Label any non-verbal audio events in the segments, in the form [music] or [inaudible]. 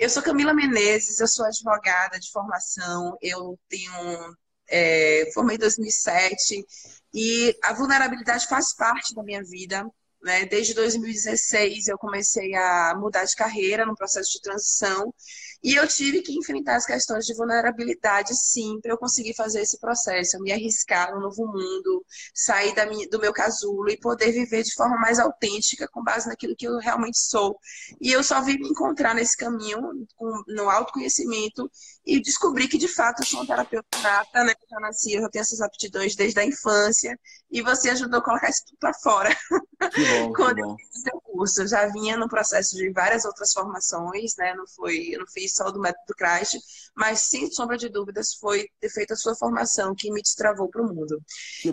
Eu sou Camila Menezes, eu sou advogada de formação, eu tenho é, formei em 2007 e a vulnerabilidade faz parte da minha vida. Né? Desde 2016 eu comecei a mudar de carreira no processo de transição e eu tive que enfrentar as questões de vulnerabilidade, sim, para eu conseguir fazer esse processo, eu me arriscar no novo mundo, sair da minha, do meu casulo e poder viver de forma mais autêntica, com base naquilo que eu realmente sou. E eu só vim me encontrar nesse caminho, com, no autoconhecimento, e descobri que, de fato, eu sou uma terapeuta nata, né? Eu já nasci, eu já tenho essas aptidões desde a infância, e você ajudou a colocar isso tudo para fora. [laughs] Bom, Quando eu fiz o curso, eu já vinha no processo de várias outras formações, né? Não foi, eu não fiz só do método Christ, mas sem sombra de dúvidas foi ter feito a sua formação que me destravou para o mundo.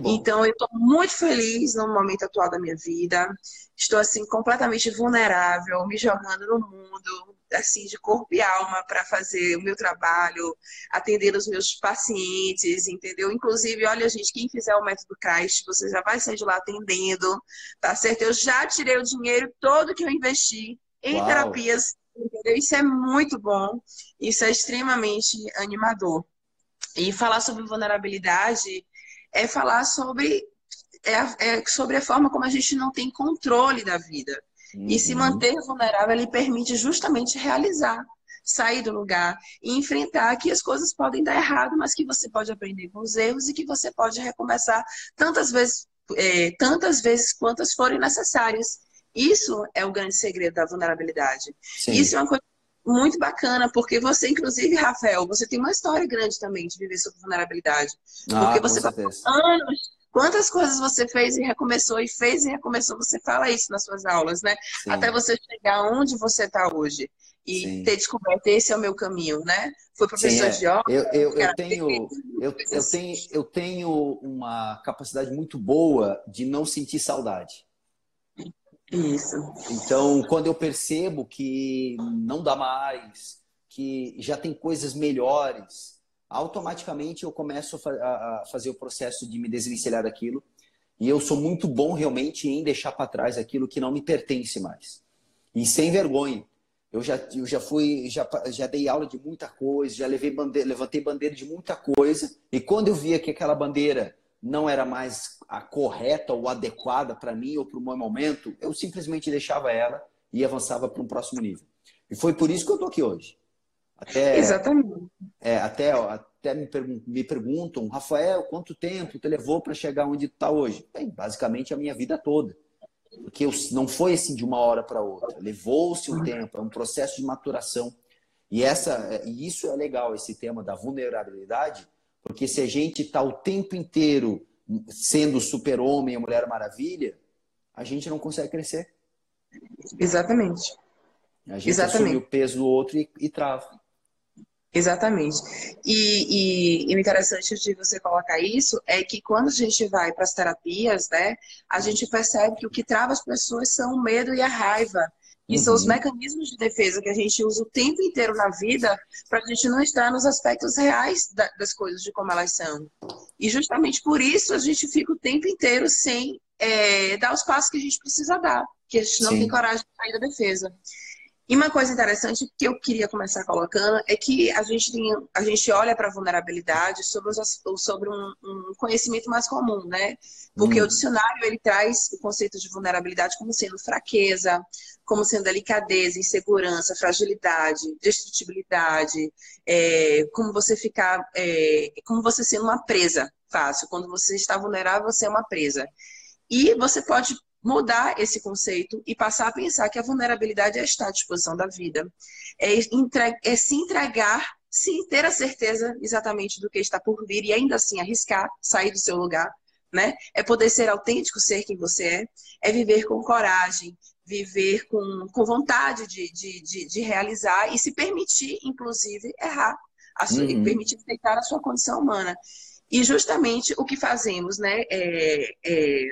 Então eu estou muito feliz no momento atual da minha vida. Estou assim completamente vulnerável, me jogando no mundo, assim de corpo e alma para fazer o meu trabalho, atender os meus pacientes, entendeu? Inclusive, olha gente, quem fizer o método Christ, você já vai sair de lá atendendo, tá certo? Eu já tirei o dinheiro todo que eu investi em Uau. terapias, entendeu? Isso é muito bom, isso é extremamente animador. E falar sobre vulnerabilidade é falar sobre é, é sobre a forma como a gente não tem controle da vida. E se Uhum. manter vulnerável, ele permite justamente realizar, sair do lugar e enfrentar que as coisas podem dar errado, mas que você pode aprender com os erros e que você pode recomeçar tantas vezes, é, tantas vezes quantas forem necessárias. Isso é o grande segredo da vulnerabilidade. Sim. Isso é uma coisa muito bacana, porque você, inclusive, Rafael, você tem uma história grande também de viver sob vulnerabilidade. Ah, porque você certeza. Anos. Quantas coisas você fez e recomeçou, e fez e recomeçou, você fala isso nas suas aulas, né? Sim. Até você chegar onde você está hoje. E Sim. ter descoberto, esse é o meu caminho, né? Foi professor Sim, de é. yoga. Eu, eu, eu cara, tenho, eu, eu, tenho, eu tenho uma capacidade muito boa de não sentir saudade. Isso. Então, quando eu percebo que não dá mais, que já tem coisas melhores, automaticamente eu começo a, fa- a- a fazer o processo de me desvencilhar daquilo. E eu sou muito bom realmente em deixar para trás aquilo que não me pertence mais. E sem vergonha. Eu já, eu já fui, já, já dei aula de muita coisa, já levei bandeira, levantei bandeira de muita coisa. E quando eu via que aquela bandeira não era mais a correta ou adequada para mim ou para o meu momento, eu simplesmente deixava ela e avançava para um próximo nível. E foi por isso que eu estou aqui hoje. Até, Exatamente. é, até, até me, pergun- me perguntam, Rafael, quanto tempo te levou para chegar onde está hoje? Bem, basicamente a minha vida toda. Porque eu, não foi assim de uma hora para outra. Levou-se um tempo, é um processo de maturação. E, essa, e isso é legal, esse tema da vulnerabilidade, porque se a gente está o tempo inteiro sendo super-homem e Mulher Maravilha, a gente não consegue crescer. Exatamente. A gente Exatamente. assume o peso do outro e, e trava. Exatamente. E, e- e o interessante de você colocar isso é que quando a gente vai para as terapias, né, a gente percebe que o que trava as pessoas são o medo e a raiva. E são os Uhum. mecanismos de defesa que a gente usa o tempo inteiro na vida para a gente não estar nos aspectos reais da- das coisas, de como elas são. E justamente por isso a gente fica o tempo inteiro sem é, dar os passos que a gente precisa dar, que a gente não Sim. tem coragem de sair da defesa. E uma coisa interessante que eu queria começar colocando é que a gente, tem, a gente olha para a vulnerabilidade sobre, os sobre um, um conhecimento mais comum, né? Porque Hum. o dicionário ele traz o conceito de vulnerabilidade como sendo fraqueza, como sendo delicadeza, insegurança, fragilidade, destrutibilidade, é, como você ficar, é, como você sendo uma presa fácil. Quando você está vulnerável, você é uma presa. E você pode mudar esse conceito e passar a pensar que a vulnerabilidade é estar à disposição da vida, é, entre- é se entregar sem ter a certeza exatamente do que está por vir e ainda assim arriscar, sair do seu lugar, né? É poder ser autêntico, ser quem você é, é viver com coragem, viver com, com vontade de, de, de, de realizar e se permitir, inclusive, errar, sua- Uhum. permitir aceitar a sua condição humana. E justamente o que fazemos, né, é, é,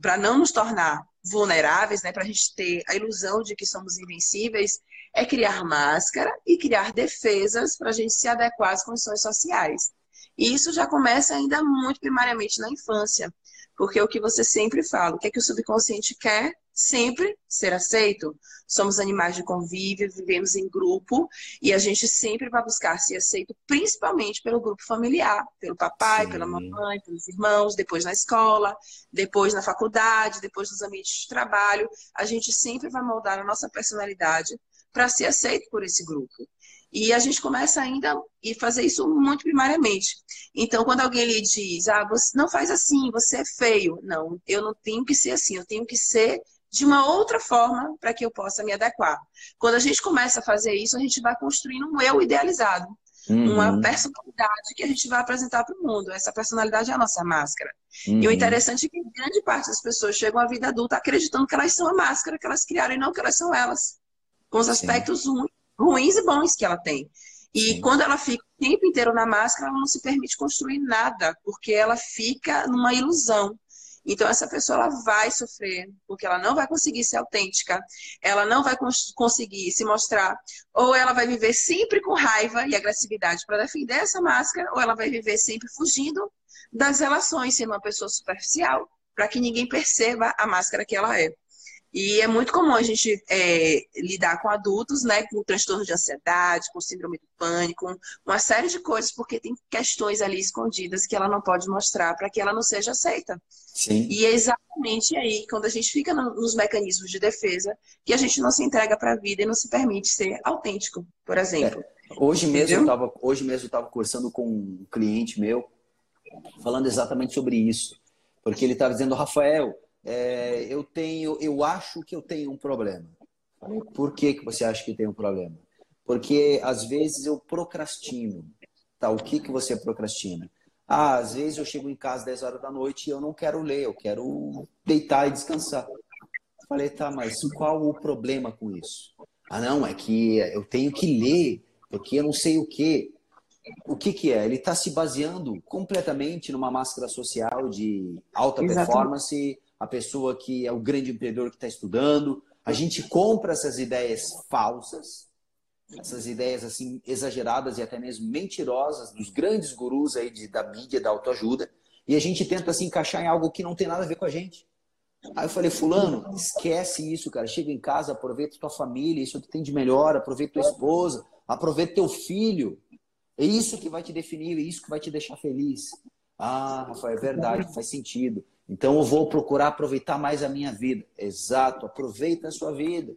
para não nos tornar vulneráveis, né, para a gente ter a ilusão de que somos invencíveis, é criar máscara e criar defesas para a gente se adequar às condições sociais. E isso já começa ainda muito primariamente na infância, porque é o que você sempre fala, o que é que o subconsciente quer sempre ser aceito. Somos animais de convívio, vivemos em grupo e a gente sempre vai buscar ser aceito, principalmente pelo grupo familiar, pelo papai, Sim. pela mamãe, pelos irmãos, depois na escola, depois na faculdade, depois nos ambientes de trabalho. A gente sempre vai moldar a nossa personalidade para ser aceito por esse grupo. E a gente começa ainda e fazer isso muito primariamente. Então, quando alguém lhe diz, ah, você não faz assim, você é feio. Não, eu não tenho que ser assim, eu tenho que ser de uma outra forma para que eu possa me adequar. Quando a gente começa a fazer isso, a gente vai construindo um eu idealizado. Uhum. Uma personalidade que a gente vai apresentar para o mundo. Essa personalidade é a nossa máscara. Uhum. E o uhum. interessante é que grande parte das pessoas chegam à vida adulta acreditando que elas são a máscara que elas criaram e não que elas são elas. Com os aspectos ruins ruins e bons que ela tem. E Sim. quando ela fica o tempo inteiro na máscara, ela não se permite construir nada, porque ela fica numa ilusão. Então, essa pessoa ela vai sofrer, porque ela não vai conseguir ser autêntica, ela não vai cons conseguir se mostrar, ou ela vai viver sempre com raiva e agressividade para defender essa máscara, ou ela vai viver sempre fugindo das relações, sendo uma pessoa superficial, para que ninguém perceba a máscara que ela é. E é muito comum a gente é, lidar com adultos, né, com transtorno de ansiedade, com síndrome do pânico, uma série de coisas, porque tem questões ali escondidas que ela não pode mostrar para que ela não seja aceita. Sim. E é exatamente aí, quando a gente fica nos mecanismos de defesa, que a gente não se entrega para a vida e não se permite ser autêntico, por exemplo. É. Hoje mesmo eu tava, hoje mesmo eu estava conversando com um cliente meu, falando exatamente sobre isso, porque ele estava dizendo, Rafael, é, eu tenho, eu acho que eu tenho um problema. Por que, que você acha que tem um problema? Porque às vezes eu procrastino. Tá, o que, que você procrastina? Ah, às vezes eu chego em casa 10 horas da noite e eu não quero ler, eu quero deitar e descansar. Falei, tá, mas qual o problema com isso? Ah, não, é que eu tenho que ler, porque eu não sei o quê. O que, que é? Ele está se baseando completamente numa máscara social de alta Exatamente. performance, a pessoa que é o grande empreendedor que está estudando. A gente compra essas ideias falsas, essas ideias assim exageradas e até mesmo mentirosas dos grandes gurus aí de, da mídia, da autoajuda, e a gente tenta se encaixar em algo que não tem nada a ver com a gente. Aí eu falei, fulano, esquece isso, cara. Chega em casa, aproveita tua família, isso que tem de melhor, aproveita tua esposa, aproveita teu filho. É isso que vai te definir, é isso que vai te deixar feliz. Ah, Rafael, é verdade, faz sentido. Então eu vou procurar aproveitar mais a minha vida. Exato, aproveita a sua vida.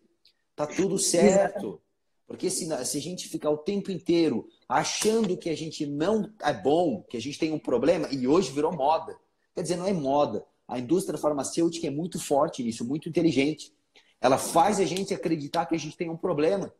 Tá tudo certo. Porque se, se a gente ficar o tempo inteiro achando que a gente não é bom, que a gente tem um problema, e hoje virou moda. Quer dizer, não é moda. A indústria farmacêutica é muito forte nisso, muito inteligente. Ela faz a gente acreditar que a gente tem um problema.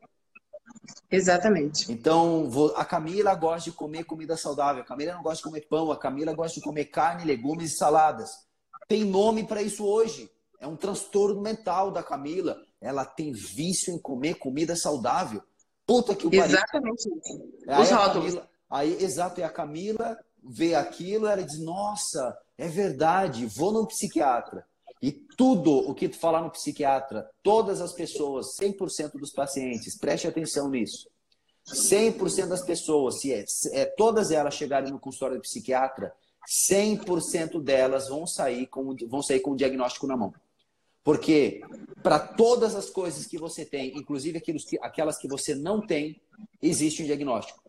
Exatamente. Então, a Camila gosta de comer comida saudável, a Camila não gosta de comer pão, a Camila gosta de comer carne, legumes e saladas. Tem nome para isso hoje. É um transtorno mental da Camila. Ela tem vício em comer comida saudável. Puta que o pariu. Exatamente isso. Aí Os rótulos. Aí, exato, e a Camila vê aquilo, ela diz: Nossa, é verdade, vou no psiquiatra. E tudo o que tu falar no psiquiatra, todas as pessoas, 100% dos pacientes, preste atenção nisso. 100% das pessoas, se é, é, todas elas chegarem no consultório do psiquiatra, 100% delas vão sair, com, vão sair com o diagnóstico na mão. Porque para todas as coisas que você tem, inclusive que, aquelas que você não tem, existe um diagnóstico.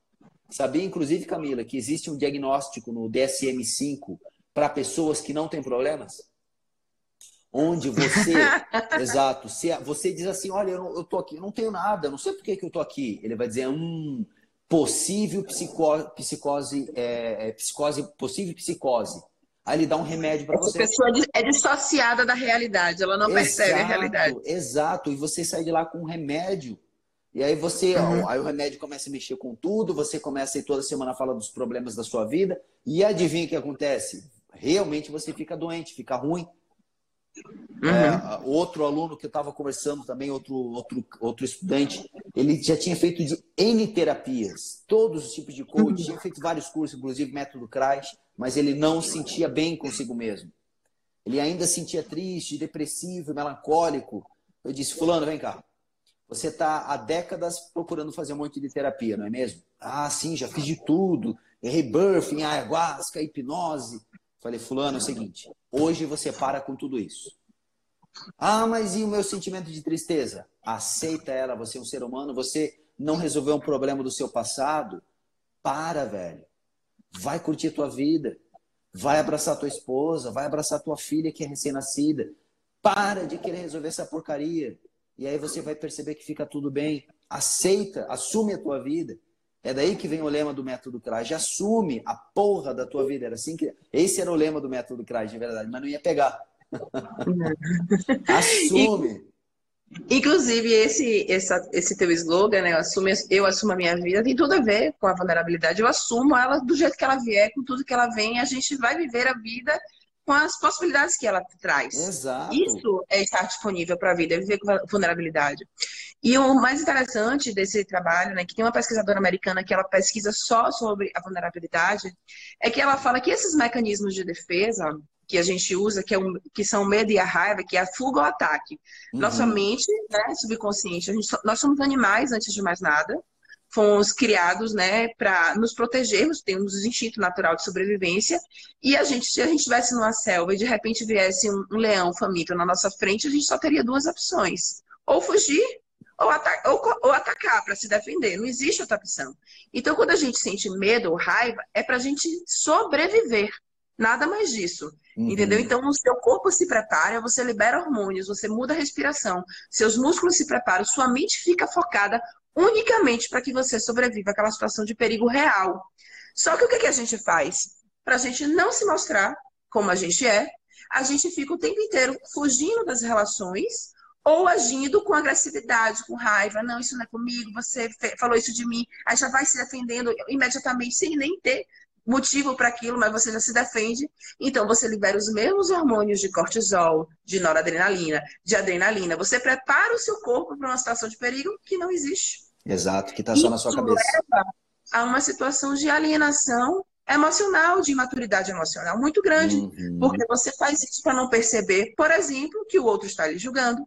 Sabia, inclusive, Camila, que existe um diagnóstico no DSM-5 para pessoas que não têm problemas? Onde você, [laughs] exato, você diz assim, olha, eu, eu tô aqui, eu não tenho nada, não sei por que, que eu tô aqui. Ele vai dizer, hum, possível psicose, psicose, é, é, psicose, possível psicose. Aí ele dá um remédio para você. A pessoa é dissociada da realidade, ela não exato, percebe a realidade. Exato, e você sai de lá com um remédio. E aí você, uhum. ó, aí o remédio começa a mexer com tudo, você começa a ir toda semana falar dos problemas da sua vida, e adivinha o que acontece? Realmente você fica doente, fica ruim. Uhum. É, outro aluno que eu estava conversando também, outro, outro, outro estudante, ele já tinha feito N terapias, todos os tipos de coaching, uhum. tinha feito vários cursos, inclusive método CRAS, mas ele não sentia bem consigo mesmo. Ele ainda sentia triste, depressivo, melancólico. Eu disse, fulano, vem cá. Você está há décadas procurando fazer um monte de terapia, não é mesmo? Ah, sim, já fiz de tudo. Rebirthing, ayahuasca, hipnose. Falei, fulano, é o seguinte, hoje você para com tudo isso. Ah, mas e o meu sentimento de tristeza? Aceita ela, você é um ser humano, você não resolveu um problema do seu passado. Para, velho. Vai curtir a tua vida. Vai abraçar tua esposa, vai abraçar tua filha que é recém-nascida. Para de querer resolver essa porcaria. E aí você vai perceber que fica tudo bem. Aceita, assume a tua vida. É daí que vem o lema do método CRAJ. Assume a porra da tua vida. Era assim que. Esse era o lema do método CRAJ, de verdade, mas não ia pegar. [laughs] Assume. Inclusive, esse, essa, esse teu slogan, né? Eu assumo, eu assumo a minha vida, tem tudo a ver com a vulnerabilidade. Eu assumo ela do jeito que ela vier, com tudo que ela vem, a gente vai viver a vida com as possibilidades que ela traz. Exato. Isso é estar disponível para a vida, é viver com vulnerabilidade. E o mais interessante desse trabalho, né, que tem uma pesquisadora americana que ela pesquisa só sobre a vulnerabilidade, é que ela fala que esses mecanismos de defesa que a gente usa, que, é um, que são o medo e a raiva, que é a fuga ou ataque. Uhum. Nossa mente, né, subconsciente, gente, nós somos animais antes de mais nada, fomos criados, né, para nos protegermos, temos o instinto natural de sobrevivência, e a gente, se a gente estivesse numa selva e de repente viesse um, um leão faminto na nossa frente, a gente só teria duas opções: ou fugir ou, ou, ou atacar para se defender. Não existe outra opção. Então, quando a gente sente medo ou raiva, é para a gente sobreviver. Nada mais disso. Uhum. Entendeu? Então, o seu corpo se prepara, você libera hormônios, você muda a respiração, seus músculos se preparam, sua mente fica focada unicamente para que você sobreviva àquela situação de perigo real. Só que o que, que a gente faz? Para a gente não se mostrar como a gente é, a gente fica o tempo inteiro fugindo das relações ou agindo com agressividade, com raiva. Não, isso não é comigo, você falou isso de mim. Aí já vai se defendendo imediatamente, sem nem ter motivo para aquilo, mas você já se defende. Então, você libera os mesmos hormônios de cortisol, de noradrenalina, de adrenalina. Você prepara o seu corpo para uma situação de perigo que não existe. Exato, que está só na sua cabeça. Leva a uma situação de alienação emocional, de imaturidade emocional muito grande, uhum. porque você faz isso para não perceber, por exemplo, que o outro está lhe julgando,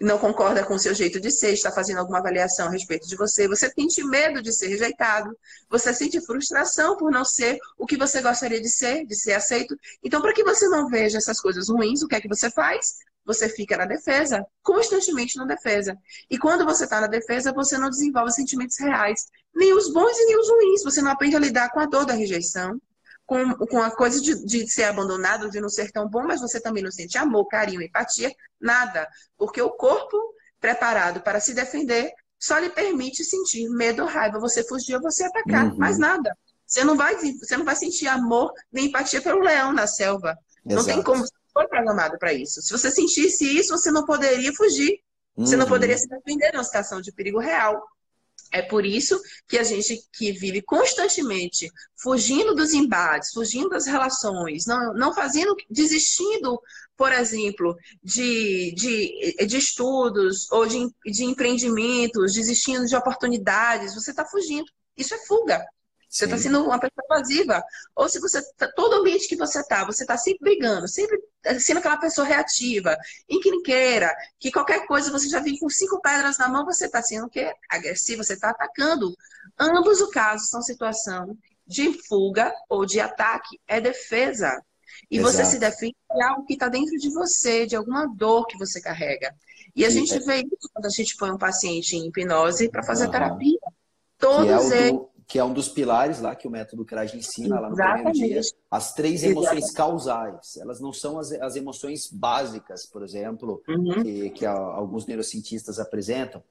não concorda com o seu jeito de ser, está fazendo alguma avaliação a respeito de você, você sente medo de ser rejeitado, você sente frustração por não ser o que você gostaria de ser, de ser aceito. Então, para que você não veja essas coisas ruins, o que é que você faz? você fica na defesa, constantemente na defesa. E quando você está na defesa, você não desenvolve sentimentos reais, nem os bons e nem os ruins. Você não aprende a lidar com a dor da rejeição, com, com a coisa de, de ser abandonado, de não ser tão bom, mas você também não sente amor, carinho, empatia, nada. Porque o corpo preparado para se defender só lhe permite sentir medo, raiva, você fugir ou você atacar, uhum. mais nada. Você não vai, você não vai sentir amor nem empatia pelo leão na selva. Exato. Não tem como foi programado para isso. Se você sentisse isso, você não poderia fugir. Uhum. Você não uhum. poderia se defender numa situação de perigo real. É por isso que a gente que vive constantemente fugindo dos embates, fugindo das relações, não, não fazendo, desistindo, por exemplo, de, de, de estudos ou de, de empreendimentos, desistindo de oportunidades, você está fugindo. Isso é fuga. Você está sendo uma pessoa evasiva. Ou se você tá, todo ambiente que você está, você está sempre brigando, sempre sendo aquela pessoa reativa, encrenqueira, que qualquer coisa você já vem com cinco pedras na mão, você está sendo que agressivo, você está atacando. Ambos os casos são situação de fuga ou de ataque, é defesa. E Exato. você se defende de algo que está dentro de você, de alguma dor que você carrega. E a Sim, gente é... vê isso quando a gente põe um paciente em hipnose para fazer uhum. terapia. Todos é eles que é um dos pilares lá que o método CRAG ensina lá no primeiro dia, as três emoções Exatamente. causais. Elas não são as, as emoções básicas, por exemplo, uhum. que, que alguns neurocientistas apresentam,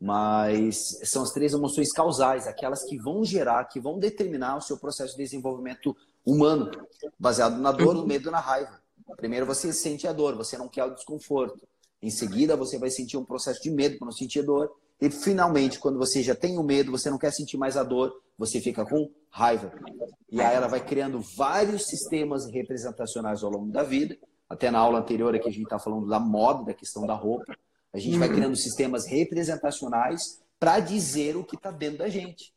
mas são as três emoções causais, aquelas que vão gerar, que vão determinar o seu processo de desenvolvimento humano, baseado na dor, no uhum. medo e na raiva. Primeiro você sente a dor, você não quer o desconforto. Em seguida, você vai sentir um processo de medo para não sentir dor. E finalmente, quando você já tem o medo, você não quer sentir mais a dor, você fica com raiva. E aí ela vai criando vários sistemas representacionais ao longo da vida. Até na aula anterior aqui a gente está falando da moda, da questão da roupa. A gente vai criando sistemas representacionais para dizer o que está dentro da gente.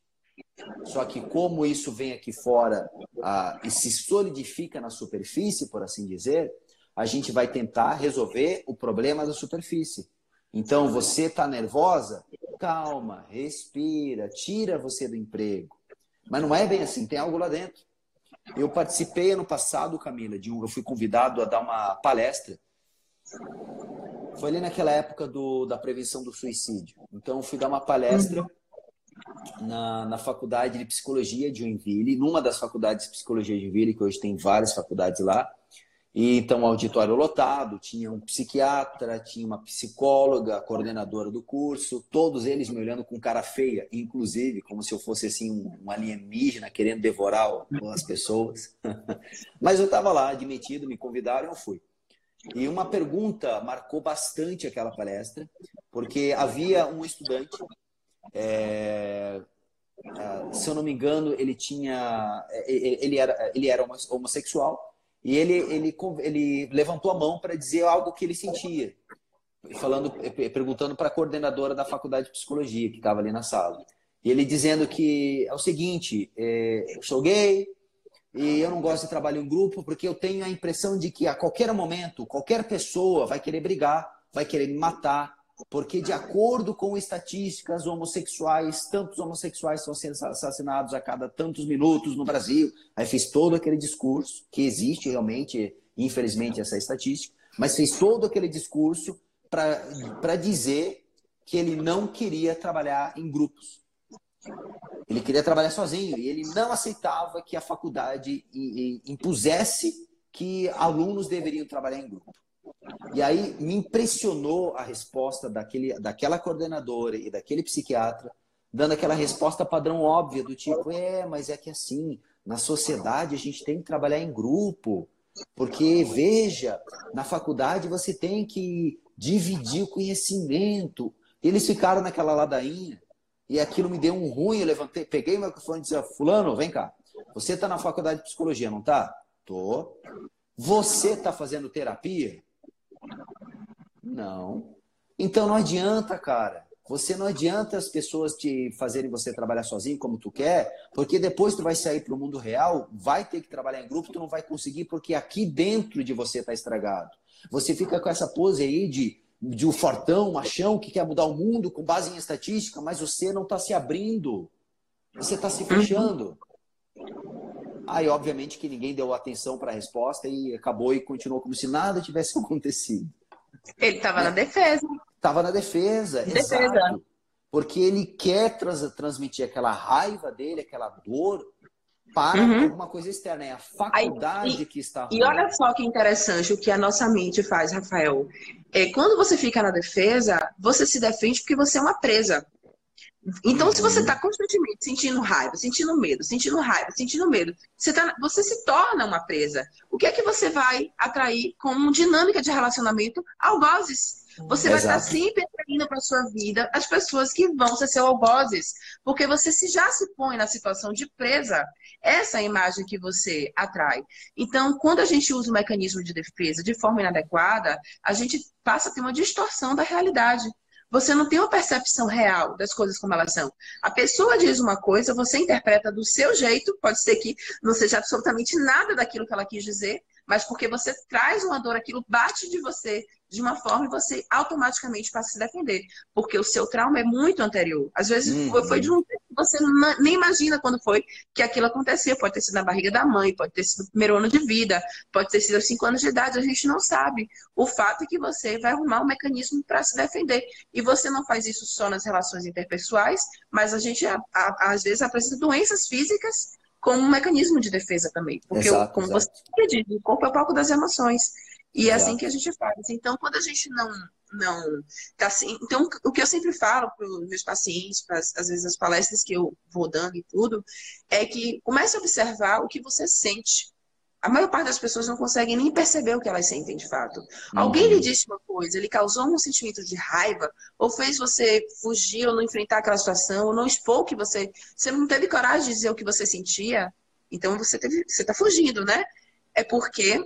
Só que como isso vem aqui fora ah, e se solidifica na superfície, por assim dizer, a gente vai tentar resolver o problema da superfície. Então, você está nervosa? Calma, respira, tira você do emprego. Mas não é bem assim, tem algo lá dentro. Eu participei ano passado, Camila, de um, eu fui convidado a dar uma palestra Foi ali naquela época do, da prevenção do suicídio. Então, fui dar uma palestra na, na faculdade de psicologia de Joinville, numa das faculdades de psicologia de Joinville, que hoje tem várias faculdades lá. E então, auditório lotado, tinha um psiquiatra, tinha uma psicóloga, coordenadora do curso, todos eles me olhando com cara feia, inclusive, como se eu fosse assim um alienígena querendo devorar as pessoas. [laughs] Mas eu estava lá, admitido, me convidaram, eu fui. E uma pergunta marcou bastante aquela palestra, porque havia um estudante, é, se eu não me engano, ele tinha, ele era, ele era homossexual e ele, ele, ele levantou a mão para dizer algo que ele sentia, falando, perguntando para a coordenadora da faculdade de psicologia que estava ali na sala. E ele dizendo que é o seguinte: é, eu sou gay e eu não gosto de trabalho em grupo porque eu tenho a impressão de que a qualquer momento, qualquer pessoa vai querer brigar, vai querer me matar, porque, de acordo com estatísticas homossexuais, tantos homossexuais são assassinados a cada tantos minutos no Brasil. Aí fez todo aquele discurso, que existe realmente, infelizmente, essa estatística, mas fez todo aquele discurso para dizer que ele não queria trabalhar em grupos. Ele queria trabalhar sozinho e ele não aceitava que a faculdade impusesse que alunos deveriam trabalhar em grupo. E aí me impressionou a resposta daquele, daquela coordenadora e daquele psiquiatra, dando aquela resposta padrão óbvia do tipo, é, mas é que assim, na sociedade a gente tem que trabalhar em grupo, porque veja, na faculdade você tem que dividir o conhecimento. Eles ficaram naquela ladainha e aquilo me deu um ruim, eu levantei, peguei o microfone e disse, fulano, vem cá, você está na faculdade de psicologia, não tá? Tô. Você está fazendo terapia? Não. Então não adianta, cara. Você não adianta as pessoas te fazerem você trabalhar sozinho como tu quer, porque depois tu vai sair para o mundo real, vai ter que trabalhar em grupo, tu não vai conseguir porque aqui dentro de você está estragado. Você fica com essa pose aí de de um fortão, machão que quer mudar o mundo com base em estatística, mas você não está se abrindo. Você está se fechando. Aí, obviamente, que ninguém deu atenção para a resposta e acabou e continuou como se nada tivesse [laughs] acontecido. Ele estava na defesa. Estava na defesa, defesa. exato. Porque ele quer trans transmitir aquela raiva dele, aquela dor, para uhum. alguma coisa externa. É a faculdade Aí, e, que está. E olha só que interessante o que a nossa mente faz, Rafael. É, quando você fica na defesa, você se defende porque você é uma presa. Então, se você está uhum. constantemente sentindo raiva, sentindo medo, sentindo raiva, sentindo medo, você, tá, você se torna uma presa. O que é que você vai atrair como dinâmica de relacionamento? Algozes. Você Exato. vai estar sempre atraindo para sua vida as pessoas que vão ser seus algozes, porque você se já se põe na situação de presa, essa é a imagem que você atrai. Então, quando a gente usa o mecanismo de defesa de forma inadequada, a gente passa a ter uma distorção da realidade. Você não tem uma percepção real das coisas como elas são. A pessoa diz uma coisa, você interpreta do seu jeito, pode ser que não seja absolutamente nada daquilo que ela quis dizer, mas porque você traz uma dor, aquilo bate de você de uma forma e você automaticamente passa a se defender. Porque o seu trauma é muito anterior. Às vezes uhum. foi de um você nem imagina quando foi que aquilo aconteceu. Pode ter sido na barriga da mãe, pode ter sido no primeiro ano de vida, pode ter sido aos cinco anos de idade, a gente não sabe. O fato é que você vai arrumar um mecanismo para se defender. E você não faz isso só nas relações interpessoais, mas a gente, a, a, às vezes, apresenta doenças físicas como um mecanismo de defesa também. Porque, exato, como exato. você diz, o corpo é o palco das emoções. E é assim que a gente faz. Então, quando a gente não não tá assim, então o que eu sempre falo para os meus pacientes, para às vezes as palestras que eu vou dando e tudo, é que comece a observar o que você sente. A maior parte das pessoas não conseguem nem perceber o que elas sentem de fato. Uhum. Alguém lhe disse uma coisa, ele causou um sentimento de raiva, ou fez você fugir ou não enfrentar aquela situação, ou não expor que você. Você não teve coragem de dizer o que você sentia, então você está fugindo, né? É porque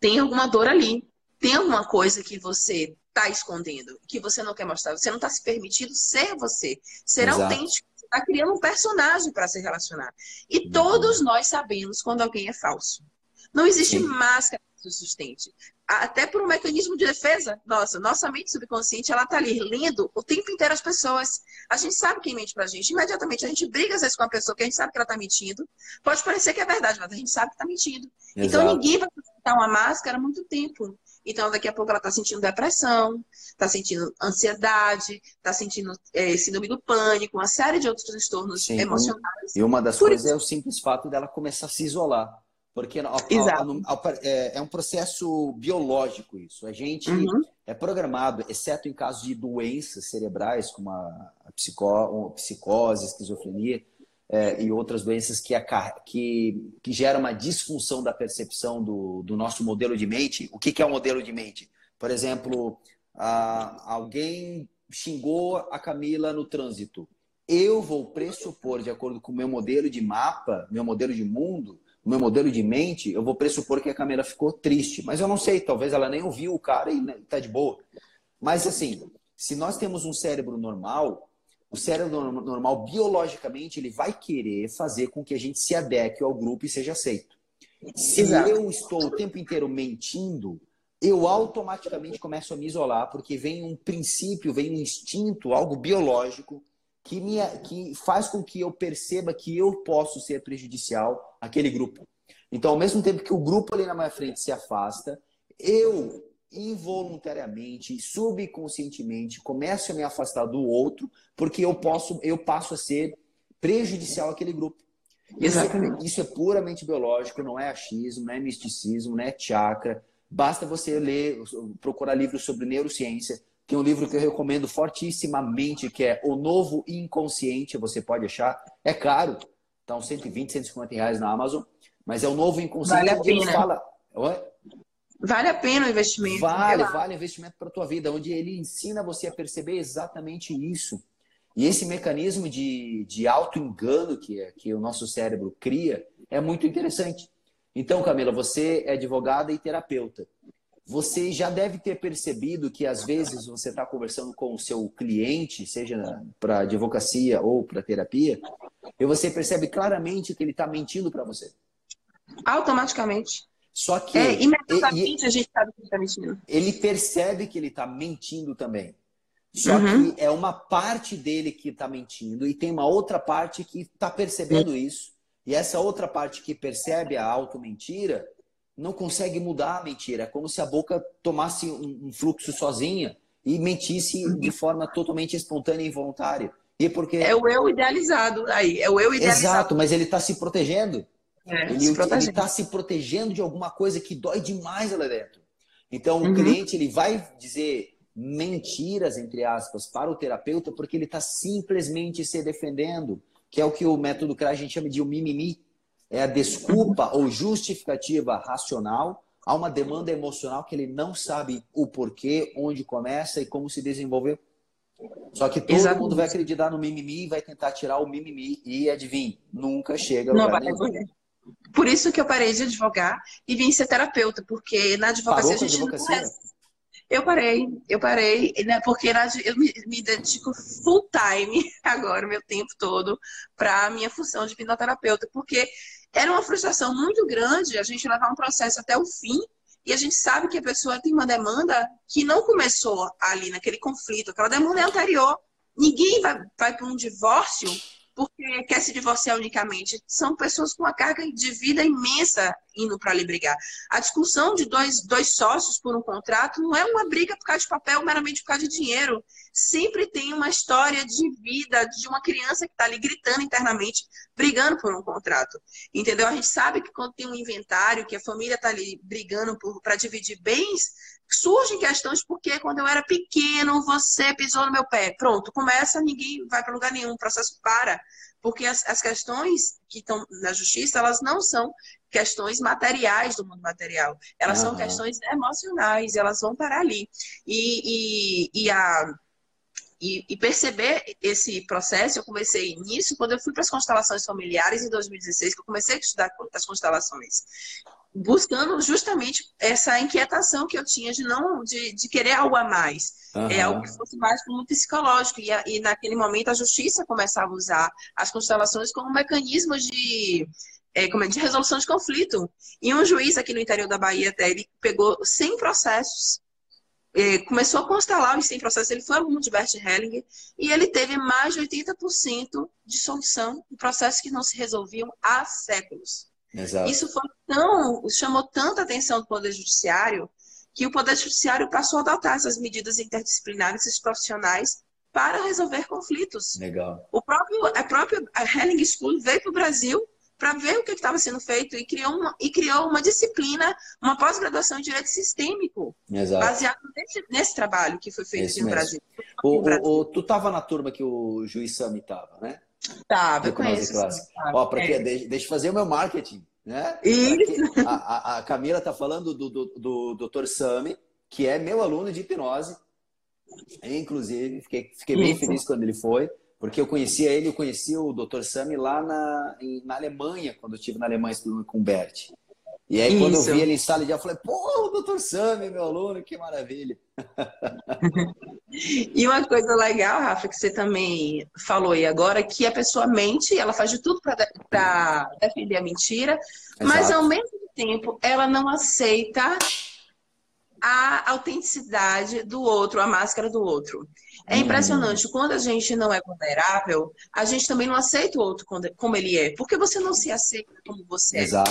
tem alguma dor ali. Tem alguma coisa que você está escondendo, que você não quer mostrar. Você não está se permitindo ser você, ser Exato. autêntico. Você está criando um personagem para se relacionar. E uhum. todos nós sabemos quando alguém é falso. Não existe Sim. máscara que sustente. Até por um mecanismo de defesa, nossa, nossa mente subconsciente, ela tá ali lendo o tempo inteiro as pessoas. A gente sabe quem mente pra gente. Imediatamente a gente briga às vezes com a pessoa que a gente sabe que ela tá mentindo. Pode parecer que é verdade, mas a gente sabe que tá mentindo. Então, Exato. Então ninguém vai sustentar uma máscara há muito tempo. Então, daqui a pouco ela está sentindo depressão, está sentindo ansiedade, está sentindo é, síndrome do pânico, uma série de outros transtornos Sim, emocionais. E uma das Por coisas isso. é o simples fato dela começar a se isolar. Porque é, é um processo biológico isso. A gente uhum. é programado, exceto em casos de doenças cerebrais, como a, psicó, psicose, esquizofrenia, é, e outras doenças que, que, que geram uma disfunção da percepção do, do nosso modelo de mente. O que, que é o um modelo de mente? Por exemplo, a, alguém xingou a Camila no trânsito. Eu vou pressupor, de acordo com o meu modelo de mapa, meu modelo de mundo, meu modelo de mente, eu vou pressupor que a Camila ficou triste. Mas eu não sei, talvez ela nem ouviu o cara e está de boa. Mas assim, se nós temos um cérebro normal, o cérebro normal, biologicamente, ele vai querer fazer com que a gente se adeque ao grupo e seja aceito. Se Exato. eu estou o tempo inteiro mentindo, eu automaticamente começo a me isolar, porque vem um princípio, vem um instinto, algo biológico, que, me, que faz com que eu perceba que eu posso ser prejudicial àquele grupo. Então, ao mesmo tempo que o grupo ali na minha frente se afasta, eu involuntariamente, subconscientemente, começo a me afastar do outro, porque eu posso, eu passo a ser prejudicial àquele grupo. Exatamente. Isso, é puramente biológico, não é achismo, não é misticismo, não é chakra. Basta você ler, procurar livros sobre neurociência. Tem um livro que eu recomendo fortissimamente, que é O Novo Inconsciente, você pode achar. É caro, tá uns 120, 150 reais na Amazon, mas é o Novo Inconsciente. Vale a pena. Fala... Vale a pena o investimento. Vale, vale o investimento para a tua vida, onde ele ensina você a perceber exatamente isso. E esse mecanismo de, de auto-engano que, é, que o nosso cérebro cria é muito interessante. Então, Camila, você é advogada e terapeuta. Você já deve ter percebido que às vezes você está conversando com o seu cliente, seja para advocacia ou para terapia, e você percebe claramente que ele está mentindo para você. Automaticamente. Só que. É, imediatamente a gente sabe que ele está mentindo. Ele percebe que ele está mentindo também. Só uhum. que é uma parte dele que está mentindo e tem uma outra parte que está percebendo isso. E essa outra parte que percebe a auto-mentira não consegue mudar a mentira. É como se a boca tomasse um, fluxo sozinha e mentisse de uhum. forma totalmente espontânea e involuntária. E porque... É o eu idealizado aí, é o eu idealizado. Exato, mas ele está se protegendo. É, ele está se, se, protegendo de alguma coisa que dói demais lá dentro. Então, uhum. o cliente ele vai dizer mentiras, entre aspas, para o terapeuta, porque ele está simplesmente se defendendo, que é o que o método CRA a gente chama de o mimimi. É a desculpa ou justificativa racional a uma demanda emocional que ele não sabe o porquê, onde começa e como se desenvolveu. Só que todo Exatamente. mundo vai acreditar no mimimi e vai tentar tirar o mimimi e adivinha, nunca chega a lugar não vai nenhum. Por isso que eu parei de advogar e vim ser terapeuta, porque na advocacia a gente advocacia? não eu parei, eu parei, né, porque eu me, me dedico full time [laughs] agora, meu tempo todo, para a minha função de hipnoterapeuta, porque era uma frustração muito grande a gente levar um processo até o fim e a gente sabe que a pessoa tem uma demanda que não começou ali naquele conflito, aquela demanda é anterior. Ninguém vai, vai para um divórcio porque quer se divorciar unicamente. São pessoas com uma carga de vida imensa indo para ali brigar. A discussão de dois, dois sócios por um contrato não é uma briga por causa de papel, meramente por causa de dinheiro. Sempre tem uma história de vida de uma criança que está ali gritando internamente, brigando por um contrato. Entendeu? A gente sabe que quando tem um inventário, que a família está ali brigando para dividir bens, surgem questões porque quando eu era pequeno, você pisou no meu pé. Pronto, começa, ninguém vai para lugar nenhum, o processo para. Porque as, as questões que estão na justiça, elas não são questões materiais do mundo material. Elas uhum. são questões emocionais, elas vão parar ali. E, e, e a e, e, perceber esse processo, eu comecei nisso quando eu fui para as constelações familiares em 2016, que eu comecei a estudar as constelações buscando justamente essa inquietação que eu tinha de não de, de querer algo a mais. Uhum. É algo que fosse mais como psicológico. E, e naquele momento a justiça começava a usar as constelações como um mecanismo de, é, como é, de resolução de conflito. E um juiz aqui no interior da Bahia, até, ele pegou 100 processos, é, começou a constelar os 100 processos, ele foi aluno de Bert Hellinger, e ele teve mais de 80% de solução de processos que não se resolviam há séculos. Exato. Isso foi tão, chamou tanta atenção do Poder Judiciário que o Poder Judiciário passou a adotar essas medidas interdisciplinares e profissionais para resolver conflitos. Legal. O próprio, a própria a Helling School veio para o Brasil para ver o que estava sendo feito e criou uma, e criou uma disciplina, uma pós-graduação em direito sistêmico, Exato. baseado nesse, nesse, trabalho que foi feito Esse no mesmo. Brasil. O, No Brasil. o, o- tu tava na turma que o juiz Sami estava, né? Tá, eu conheço. Ó, quê? É. Deixa, deixa eu fazer o meu marketing, né? Isso. A, a, Camila tá falando do, do, do Dr. Sami, que é meu aluno de hipnose. Inclusive, fiquei, fiquei bem Isso. feliz quando ele foi, porque eu conhecia ele, eu conheci o Dr. Sami lá na, em- na Alemanha, quando eu estive na Alemanha estudando com o Bert. E aí, quando eu Isso. vi ele em sala de aula, eu falei, pô, o Dr. Sami, meu aluno, que maravilha. [laughs] E uma coisa legal, Rafa, que você também falou aí agora, que a pessoa mente, ela faz de tudo para defender a mentira, mas Exato. ao mesmo tempo ela não aceita a autenticidade do outro, a máscara do outro. É Uhum. impressionante, quando a gente não é vulnerável, a gente também não aceita o outro como ele é, porque você não se aceita como você é. Exato,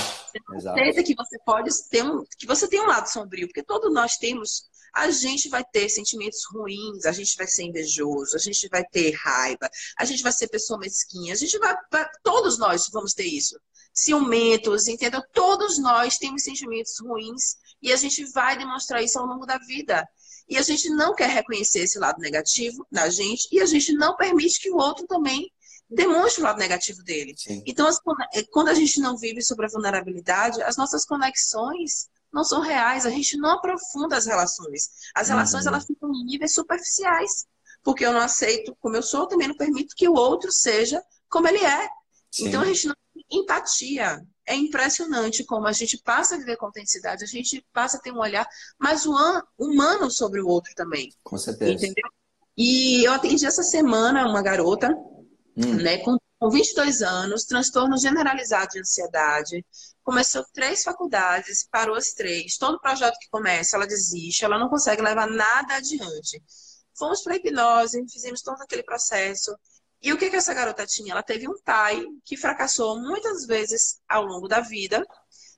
exato. Aceita que você pode ter um, que você tem um lado sombrio, porque todos nós temos, a gente vai ter sentimentos ruins, a gente vai ser invejoso, a gente vai ter raiva, a gente vai ser pessoa mesquinha, a gente vai, vai- todos nós vamos ter isso. Ciumentos, entendeu? Todos nós temos sentimentos ruins e a gente vai demonstrar isso ao longo da vida. E a gente não quer reconhecer esse lado negativo da gente e a gente não permite que o outro também demonstre o lado negativo dele. Sim. Então, as eh, quando a gente não vive sobre a vulnerabilidade, as nossas conexões não são reais, a gente não aprofunda as relações. As relações Uhum. elas ficam em níveis superficiais, porque eu não aceito como eu sou, também não permito que o outro seja como ele é. Sim. Então a gente não tem empatia. É impressionante como a gente passa a viver com autenticidade, a gente passa a ter um olhar mais human- humano sobre o outro também. Com certeza. Entendeu? E eu atendi essa semana uma garota Hum, né, com, com 22 anos, transtorno generalizado de ansiedade, começou três faculdades, parou as três. Todo projeto que começa, ela desiste, ela não consegue levar nada adiante. Fomos para hipnose, fizemos todo aquele processo. E o que, que essa garota tinha? Ela teve um pai que fracassou muitas vezes ao longo da vida,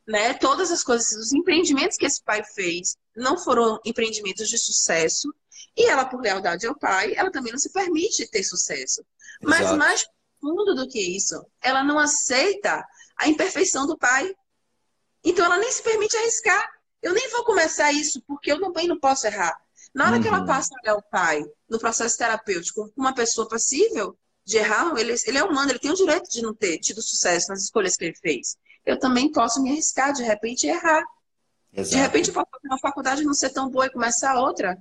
né? Todas as coisas, os empreendimentos que esse pai fez não foram empreendimentos de sucesso. E ela, por lealdade ao pai, ela também não se permite ter sucesso. Mas exato. mais profundo do que isso, ela não aceita a imperfeição do pai. Então ela nem se permite arriscar. Eu nem vou começar isso porque eu também não posso errar. Na hora que ela Uhum. passa a olhar o pai no processo terapêutico como uma pessoa passível de errar, ele, ele é humano, ele tem o direito de não ter tido sucesso nas escolhas que ele fez. Eu também posso me arriscar, de repente, errar. De Exato. repente, eu posso fazer uma faculdade não ser tão boa e começar outra.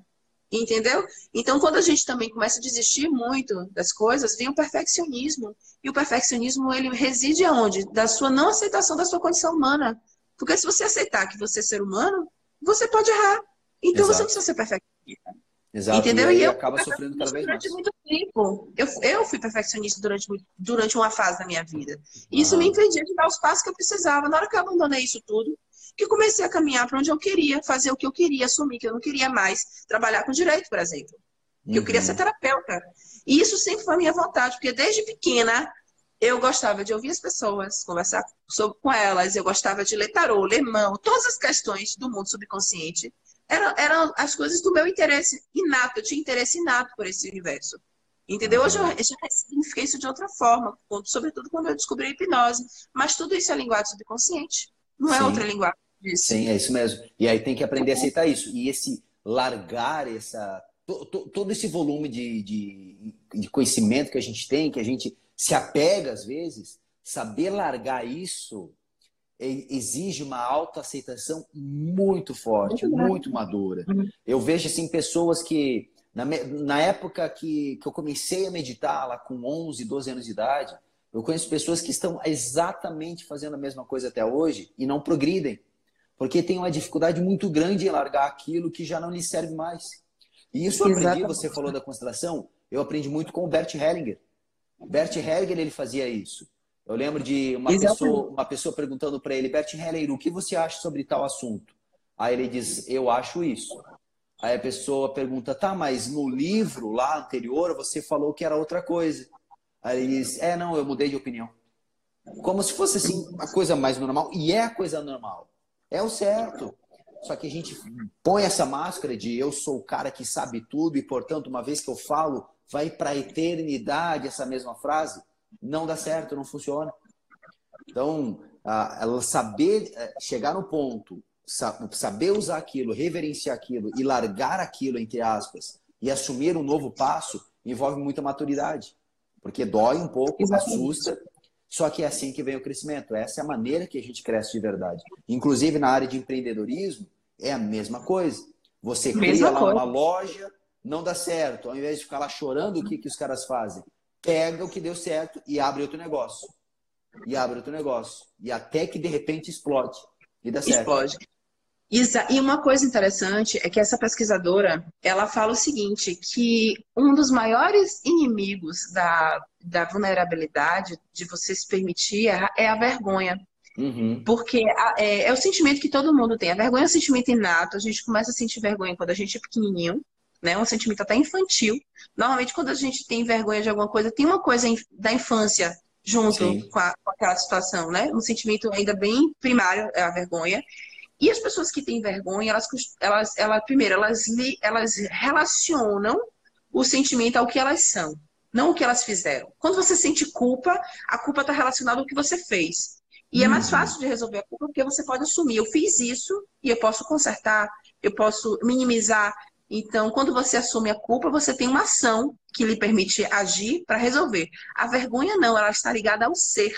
Entendeu? Então, quando a gente também começa a desistir muito das coisas, vem o perfeccionismo. E o perfeccionismo, ele reside aonde? Da sua não aceitação da sua condição humana. Porque se você aceitar que você é ser humano, você pode errar. Então, você Exato. não precisa ser perfeccionista. Exato. Entendeu? E, E eu acaba sofrendo cada vez mais. durante muito tempo. Eu, eu fui perfeccionista durante, durante uma fase da minha vida. E isso me impedia de dar os passos que eu precisava. Na hora que eu abandonei isso tudo, que comecei a caminhar para onde eu queria, fazer o que eu queria, assumir que eu não queria mais trabalhar com direito, por exemplo. Que eu queria Uhum. ser terapeuta. E isso sempre foi a minha vontade, porque desde pequena eu gostava de ouvir as pessoas, conversar sobre, com elas, eu gostava de ler tarô, ler mão, todas as questões do mundo subconsciente. Eram, eram as coisas do meu interesse inato, eu tinha interesse inato por esse universo. Entendeu? Hoje eu Uhum. já ressignifiquei isso de outra forma, sobretudo quando eu descobri a hipnose. Mas tudo isso é linguagem subconsciente. Não é Sim. outra linguagem disso. Sim, é isso mesmo. E aí tem que aprender a aceitar isso. E esse largar essa to- to- todo esse volume de, de, de conhecimento que a gente tem, que a gente se apega às vezes, saber largar isso exige uma autoaceitação muito forte, Muito madura. Uhum. Eu vejo assim pessoas que na, na época que, que eu comecei a meditar lá com 11, 12 anos de idade, eu conheço pessoas que estão exatamente fazendo a mesma coisa até hoje e não progridem, porque tem uma dificuldade muito grande em largar aquilo que já não lhes serve mais. E isso eu aprendi, você falou da constelação, eu aprendi muito com o Bert Hellinger. Bert Hellinger, ele fazia isso. Eu lembro de uma Exatamente. pessoa, uma pessoa perguntando para ele, Bert Hellinger, o que você acha sobre tal assunto? Aí ele diz, eu acho isso. Aí a pessoa pergunta, tá, mas no livro lá anterior você falou que era outra coisa. Aí ele diz, é, não, eu mudei de opinião. Como se fosse assim, a coisa mais normal. E é a coisa normal. É o certo. Só que a gente põe essa máscara de eu sou o cara que sabe tudo e, portanto, uma vez que eu falo, vai para a eternidade essa mesma frase. Não dá certo, não funciona. Então, ela saber é, chegar no ponto, saber usar aquilo, reverenciar aquilo e largar aquilo, entre aspas, e assumir um novo passo, envolve muita maturidade. Porque dói um pouco, Exatamente. assusta, só que é assim que vem o crescimento. Essa é a maneira que a gente cresce de verdade. Inclusive na área de empreendedorismo, é a mesma coisa. Você cria mesma lá coisa. uma loja, não dá certo. Ao invés de ficar lá chorando, o que, que os caras fazem? Pega o que deu certo e abre outro negócio. E abre outro negócio. E até que de repente explode. E dá certo. Explode. Isa, e uma coisa interessante é que essa pesquisadora, ela fala o seguinte, que um dos maiores inimigos da, da vulnerabilidade, de você se permitir, é, a vergonha. Uhum. Porque é, é, o sentimento que todo mundo tem. A vergonha é um sentimento inato. A gente começa a sentir vergonha quando a gente é pequenininho, né? Um sentimento até infantil. Normalmente, quando a gente tem vergonha de alguma coisa, tem uma coisa da infância junto com, a, com, aquela situação, né? Um sentimento ainda bem primário é a vergonha. E as pessoas que têm vergonha, elas, elas, elas primeiro, elas, elas relacionam o sentimento ao que elas são, não o que elas fizeram. Quando você sente culpa, a culpa está relacionada ao que você fez. E uhum. é mais uhum. fácil de resolver a culpa porque você pode assumir, eu fiz isso e eu posso consertar, eu posso minimizar. Então, quando você assume a culpa, você tem uma ação que lhe permite agir para resolver. A vergonha não, ela está ligada ao ser.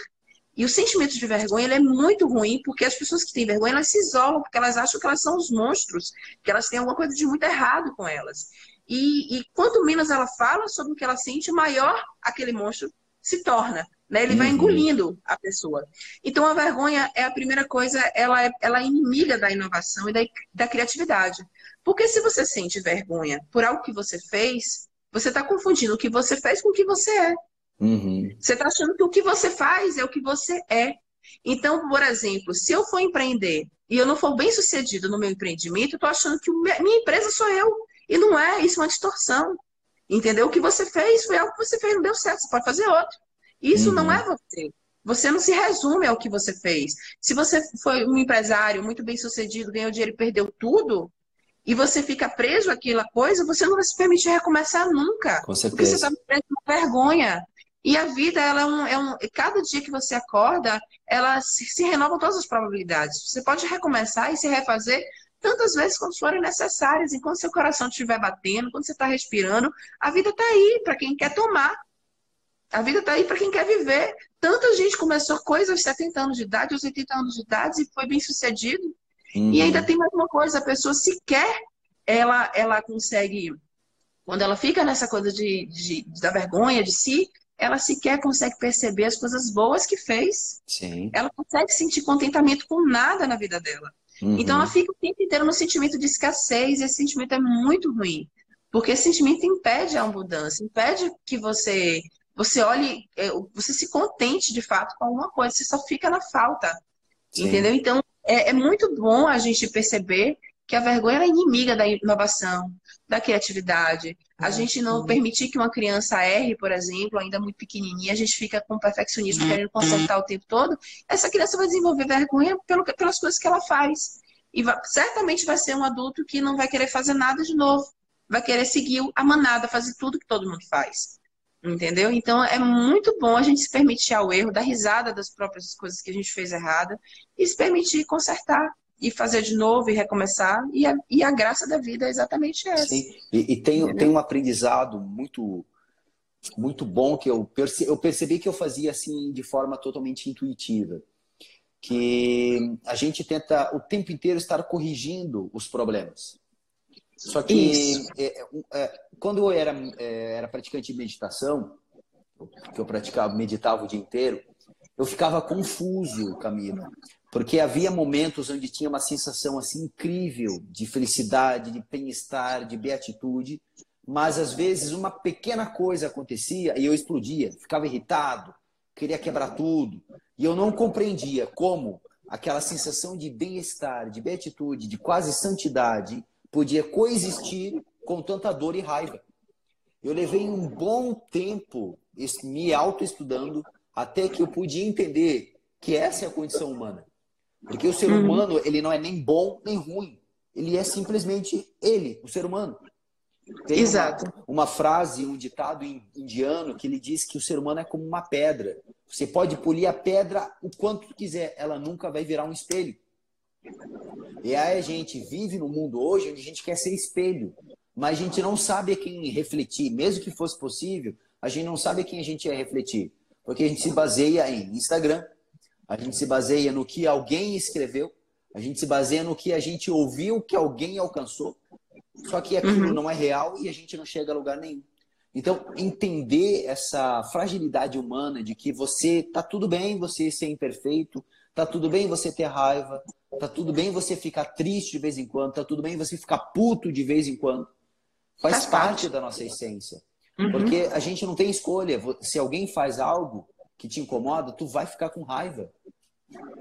E o sentimento de vergonha ele é muito ruim, porque as pessoas que têm vergonha, elas se isolam, porque elas acham que elas são os monstros, que elas têm alguma coisa de muito errado com elas. E, e quanto menos ela fala sobre o que ela sente, maior aquele monstro se torna. Né? Ele uhum. vai engolindo a pessoa. Então, a vergonha é a primeira coisa, ela é, ela é inimiga da inovação e da, da criatividade. Porque se você sente vergonha por algo que você fez, você está confundindo o que você fez com o que você é. Uhum. Você está achando que o que você faz é o que você é. Então, por exemplo, se eu for empreender e eu não for bem sucedido no meu empreendimento, eu estou achando que minha empresa sou eu. E não é, isso é uma distorção. Entendeu? O que você fez foi algo que você fez, não deu certo, você pode fazer outro. Isso uhum. não é você. Você não se resume ao que você fez. Se você foi um empresário muito bem sucedido, ganhou dinheiro e perdeu tudo, e você fica preso àquela coisa, você não vai se permitir recomeçar nunca. Com certeza. Porque você está preso com vergonha. E a vida, ela é um, é um, cada dia que você acorda, ela se, se renova todas as probabilidades. Você pode recomeçar e se refazer tantas vezes quanto forem necessárias. Enquanto seu coração estiver batendo, quando você está respirando, a vida está aí para quem quer tomar. A vida está aí para quem quer viver. Tanta gente começou coisas aos 70 anos de idade, aos 80 anos de idade, e foi bem sucedido. Uhum. E ainda tem mais uma coisa, a pessoa sequer ela, ela consegue, quando ela fica nessa coisa de, de, da vergonha de si, ela sequer consegue perceber as coisas boas que fez. Sim. Ela consegue sentir contentamento com nada na vida dela. Uhum. Então ela fica o tempo inteiro no sentimento de escassez, e esse sentimento é muito ruim. Porque esse sentimento impede a mudança, impede que você você olhe, é, você se contente de fato com alguma coisa, você só fica na falta. Sim. Entendeu? Então é, é muito bom a gente perceber que a vergonha é inimiga da inovação, da criatividade. A uhum. gente não permitir que uma criança erre, por exemplo, ainda muito pequenininha, a gente fica com perfeccionismo querendo consertar o tempo todo. Essa criança vai desenvolver vergonha pelo, pelas coisas que ela faz. E vai, certamente vai ser um adulto que não vai querer fazer nada de novo. Vai querer seguir a manada, fazer tudo que todo mundo faz. Entendeu? Então é muito bom a gente se permitir ao erro, dar risada das próprias coisas que a gente fez errada e se permitir consertar e fazer de novo e recomeçar. E a, e a graça da vida é exatamente essa. Sim, e, e tem, tem um aprendizado muito muito bom que eu, perce, eu percebi que eu fazia assim de forma totalmente intuitiva. Que a gente tenta o tempo inteiro estar corrigindo os problemas. Só que é, é, quando eu era, é, era praticante de meditação, que eu praticava, meditava o dia inteiro, eu ficava confuso, Camila, porque havia momentos onde tinha uma sensação assim incrível de felicidade, de bem-estar, de beatitude, mas às vezes uma pequena coisa acontecia e eu explodia, ficava irritado, queria quebrar tudo, e eu não compreendia como aquela sensação de bem-estar, de beatitude, de quase santidade podia coexistir com tanta dor e raiva. Eu levei um bom tempo me autoestudando até que eu podia entender que essa é a condição humana. Porque o ser uhum. humano, ele não é nem bom nem ruim. ele é simplesmente ele, o ser humano. Tem Exato. Uma, uma, frase, um ditado indiano que ele diz que o ser humano é como uma pedra. Você pode polir a pedra o quanto quiser, ela nunca vai virar um espelho. E aí a gente vive no mundo hoje onde a gente quer ser espelho, mas a gente não sabe a quem refletir, mesmo que fosse possível, a gente não sabe a quem a gente ia refletir, porque a gente se baseia em Instagram, a gente se baseia no que alguém escreveu, a gente se baseia no que a gente ouviu que alguém alcançou, só que aquilo uhum. não é real e a gente não chega a lugar nenhum. Então, entender essa fragilidade humana de que você tá tudo bem você ser imperfeito, tá tudo bem você ter raiva, tá tudo bem você ficar triste de vez em quando, tá tudo bem você ficar puto de vez em quando. Faz, faz parte, parte da nossa essência. Uhum. Porque a gente não tem escolha. Se alguém faz algo que te incomoda, tu vai ficar com raiva.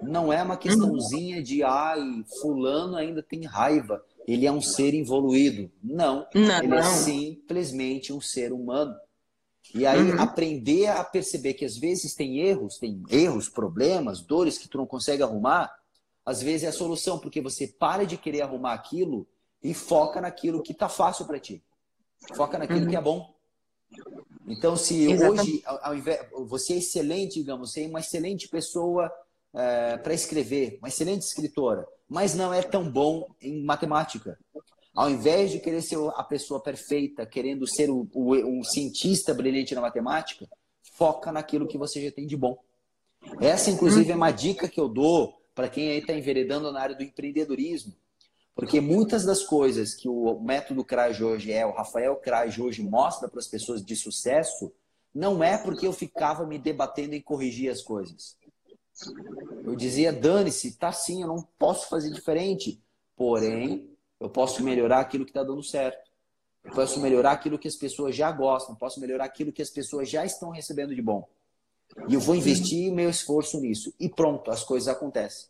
Não é uma questãozinha de ai, fulano ainda tem raiva ele é um ser evoluído. Não, não ele é simplesmente um ser humano. E aí uhum. aprender a perceber que às vezes tem erros, tem erros, problemas, dores que tu não consegue arrumar, às vezes é a solução, porque você para de querer arrumar aquilo e foca naquilo que tá fácil para ti. Foca naquilo uhum. que é bom. Então, se Exatamente. hoje, ao invés, você é excelente, digamos, você é uma excelente pessoa é, para escrever, uma excelente escritora, mas não é tão bom em matemática. Ao invés de querer ser a pessoa perfeita, querendo ser o, o, um cientista brilhante na matemática, foca naquilo que você já tem de bom. Essa, inclusive, é uma dica que eu dou para quem aí está enveredando na área do empreendedorismo. Porque muitas das coisas que o método CRAJ hoje é, o Rafael CRAJ hoje mostra para as pessoas de sucesso, não é porque eu ficava me debatendo em corrigir as coisas. Eu dizia, dane-se, tá sim, eu não posso fazer diferente. Porém, eu posso melhorar aquilo que está dando certo. Eu posso melhorar aquilo que as pessoas já gostam. Posso melhorar aquilo que as pessoas já estão recebendo de bom. E eu vou investir meu esforço nisso. E pronto, as coisas acontecem.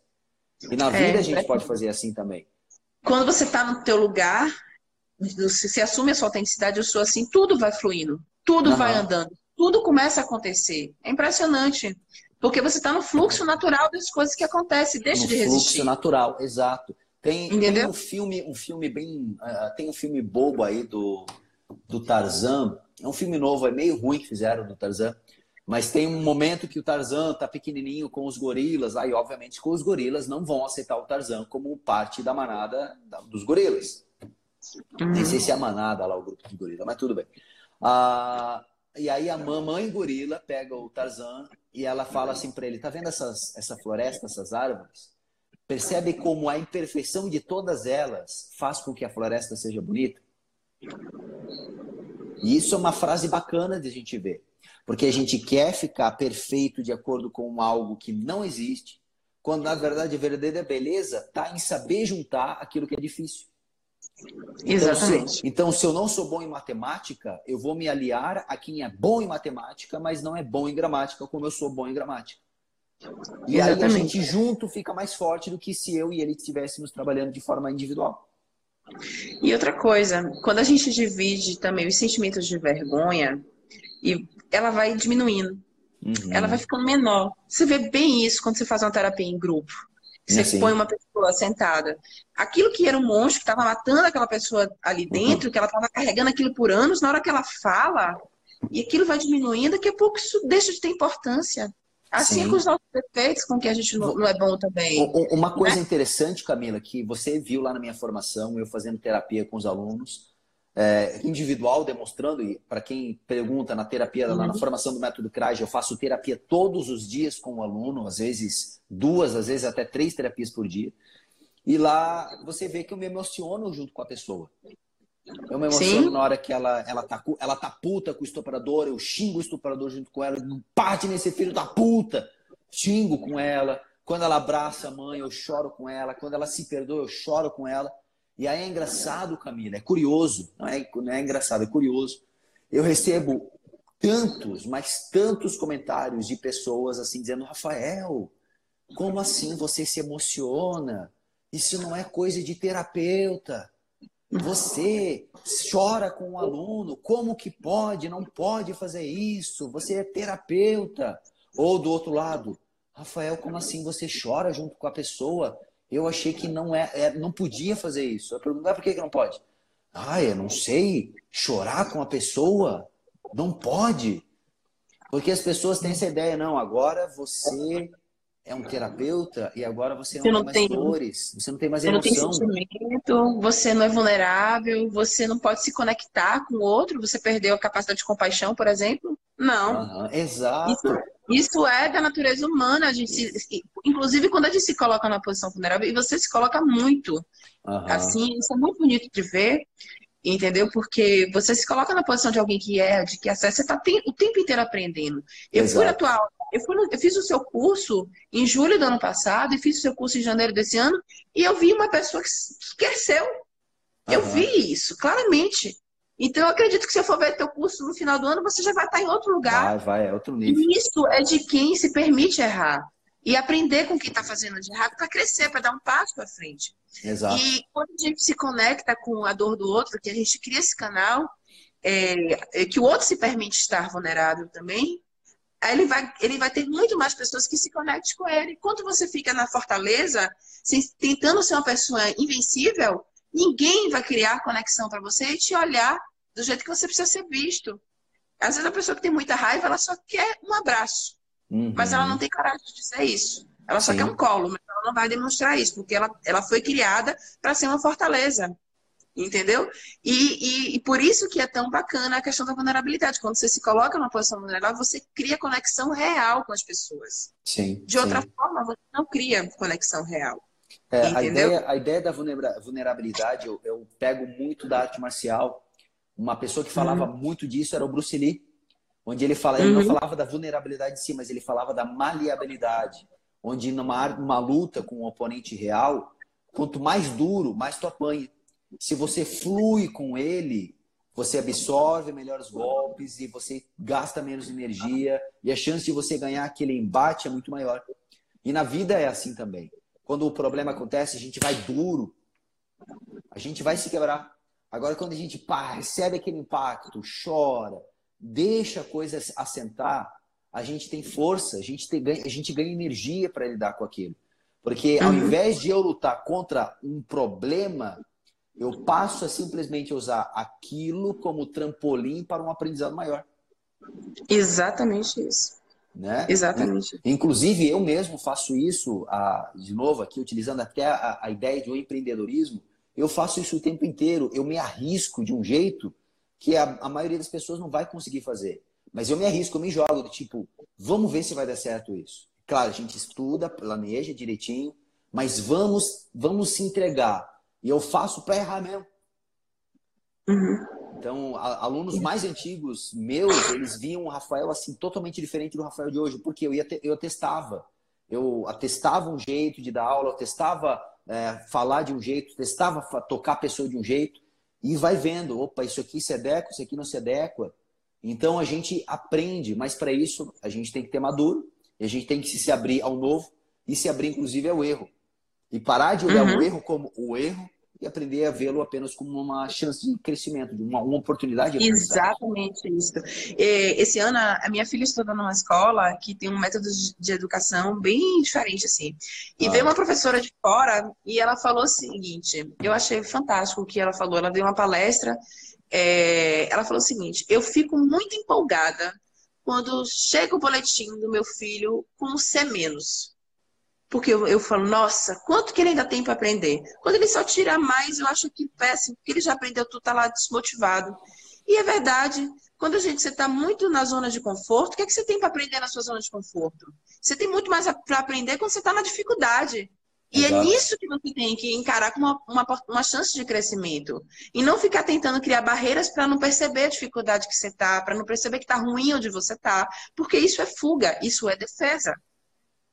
E na vida é, a gente é... pode fazer assim também. Quando você está no teu lugar, você assume a sua autenticidade, eu sou assim, tudo vai fluindo, tudo uhum. vai andando, tudo começa a acontecer. É impressionante. Porque você está no fluxo natural das coisas que acontecem, deixa no de resistir. Fluxo natural, exato. Tem, tem, um filme, um filme bem, uh, tem um filme bobo aí do, do Tarzan. É um filme novo, é meio ruim que fizeram do Tarzan. Mas tem um momento que o Tarzan tá pequenininho com os gorilas. Aí, obviamente, com os gorilas não vão aceitar o Tarzan como parte da manada dos gorilas. Uhum. Nem sei se é a manada lá, o grupo de gorilas, mas tudo bem. Ah, e aí a mamãe gorila pega o Tarzan e ela fala assim para ele: tá vendo essas, essa floresta, essas árvores? Percebe como a imperfeição de todas elas faz com que a floresta seja bonita? E isso é uma frase bacana de a gente ver. Porque a gente quer ficar perfeito de acordo com algo que não existe, quando na verdade a verdadeira beleza está em saber juntar aquilo que é difícil. Exatamente. Então se, então, se eu não sou bom em matemática, eu vou me aliar a quem é bom em matemática, mas não é bom em gramática, como eu sou bom em gramática. E Exatamente. aí a gente junto fica mais forte do que se eu e ele estivéssemos trabalhando de forma individual. E outra coisa, quando a gente divide também os sentimentos de vergonha, e ela vai diminuindo. Uhum. Ela vai ficando menor. Você vê bem isso quando você faz uma terapia em grupo. Você assim. põe uma pessoa sentada. Aquilo que era um monstro que estava matando aquela pessoa ali dentro, uhum. que ela estava carregando aquilo por anos, na hora que ela fala, e aquilo vai diminuindo, daqui a pouco isso deixa de ter importância. Assim Sim. com os nossos defeitos, com que a gente não, não é bom também. Uma coisa né? interessante, Camila, que você viu lá na minha formação, eu fazendo terapia com os alunos, é, individual, demonstrando, e para quem pergunta na terapia, uhum. na formação do método CRAJ, eu faço terapia todos os dias com o aluno, às vezes duas, às vezes até três terapias por dia. E lá você vê que eu me emociono junto com a pessoa. Eu me emociono Sim. na hora que ela, ela, tá, ela tá puta com o estuprador, eu xingo o estuprador junto com ela, parte nesse filho da puta, xingo com ela. Quando ela abraça a mãe, eu choro com ela. Quando ela se perdoa, eu choro com ela. E aí é engraçado, Camila, é curioso, não é, não é engraçado, é curioso. Eu recebo tantos, mas tantos comentários de pessoas assim dizendo: Rafael, como assim você se emociona? Isso não é coisa de terapeuta. Você chora com o um aluno, como que pode? Não pode fazer isso. Você é terapeuta. Ou do outro lado, Rafael, como assim você chora junto com a pessoa? Eu achei que não é, é não podia fazer isso. Eu perguntei, por que, que não pode? Ah, eu não sei. Chorar com a pessoa? Não pode. Porque as pessoas têm essa ideia, não, agora você é um terapeuta e agora você, você não, tem mais dores, você não tem mais emoção. Você não tem sentimento, você não é vulnerável, você não pode se conectar com o outro, você perdeu a capacidade de compaixão, por exemplo. Não. Uhum, exato. Isso, isso, é da natureza humana. A gente se, inclusive, quando a gente se coloca na posição vulnerável, e você se coloca muito. Uhum. Assim, isso é muito bonito de ver. Entendeu? Porque você se coloca na posição de alguém que é, de que acessa, você está o tempo inteiro aprendendo. Eu Exato. fui na tua aula, eu, fui eu fiz o seu curso em julho do ano passado e fiz o seu curso em janeiro desse ano, e eu vi uma pessoa que, que cresceu. Uhum. Eu vi isso, claramente. Então, eu acredito que se eu for ver teu curso no final do ano, você já vai estar em outro lugar. Vai, vai, é outro nível. E isso é de quem se permite errar. E aprender com quem está fazendo de errado para crescer, para dar um passo para frente. Exato. E quando a gente se conecta com a dor do outro, que a gente cria esse canal, é, é, que o outro se permite estar vulnerável também, aí ele vai, ele vai ter muito mais pessoas que se conectem com ele. Enquanto você fica na fortaleza, tentando ser uma pessoa invencível, ninguém vai criar conexão para você e te olhar do jeito que você precisa ser visto. Às vezes a pessoa que tem muita raiva, ela só quer um abraço. Uhum. Mas ela não tem coragem de dizer isso. Ela só Sim. quer um colo, mas ela não vai demonstrar isso, porque ela, ela foi criada para ser uma fortaleza. Entendeu? E, e, e, por isso que é tão bacana a questão da vulnerabilidade. Quando você se coloca numa posição vulnerável, você cria conexão real com as pessoas. Sim. De outra sim. forma, você não cria conexão real. É, a, ideia, a ideia da vulnerabilidade, eu, eu, pego muito da arte marcial. Uma pessoa que falava uhum. muito disso era o Bruce Lee, onde ele fala, ele não uhum. falava da vulnerabilidade em si, mas ele falava da maleabilidade, onde numa, numa luta com um oponente real, quanto mais duro, mais tu apanha. Se você flui com ele, você absorve melhor os golpes e você gasta menos energia e a chance de você ganhar aquele embate é muito maior. E na vida é assim também. Quando o problema acontece, a gente vai duro, a gente vai se quebrar. Agora, quando a gente pá, recebe aquele impacto, chora, deixa a coisa assentar, a gente tem força, a gente, tem, a gente ganha energia para lidar com aquilo. Porque ao uhum. invés de eu lutar contra um problema, eu passo a simplesmente usar aquilo como trampolim para um aprendizado maior. Exatamente isso. Né? Exatamente. Inclusive, eu mesmo faço isso, de novo, aqui, utilizando até a, ideia de um empreendedorismo. Eu faço isso o tempo inteiro. Eu me arrisco de um jeito que a, a maioria das pessoas não vai conseguir fazer. Mas eu me arrisco, eu me jogo, do tipo, vamos ver se vai dar certo isso. Claro, a gente estuda, planeja direitinho, mas vamos, vamos se entregar. E eu faço para errar mesmo. Uhum. Então, alunos mais antigos meus, eles viam o Rafael assim totalmente diferente do Rafael de hoje, porque eu ia te, eu testava. Eu atestava um jeito de dar aula, eu testava é, falar de um jeito, testava tocar a pessoa de um jeito e vai vendo, opa, isso aqui se adequa, isso aqui não se adequa. Então a gente aprende, mas para isso a gente tem que ter maduro, e a gente tem que se abrir ao novo e se abrir inclusive ao erro. E parar de olhar uhum. o erro como o erro e aprender a vê-lo apenas como uma chance de crescimento, uma, uma oportunidade. De Exatamente isso. Esse ano, a minha filha estuda numa escola que tem um método de educação bem diferente, assim. E ah. veio uma professora de fora e ela falou o seguinte, eu achei fantástico o que ela falou. Ela deu uma palestra, é, ela falou o seguinte, eu fico muito empolgada quando chega o boletim do meu filho com um C menos. Porque eu, eu falo, nossa, quanto que ele ainda tem para aprender? Quando ele só tira mais, eu acho que péssimo, porque ele já aprendeu tudo, tá lá desmotivado. E é verdade, quando a gente está muito na zona de conforto, o que, é que você tem para aprender na sua zona de conforto? Você tem muito mais para aprender quando você está na dificuldade. E é Exato. é nisso que você tem que encarar como uma, uma, uma, chance de crescimento. E não ficar tentando criar barreiras para não perceber a dificuldade que você está, para não perceber que está ruim onde você está. Porque isso é fuga, isso é defesa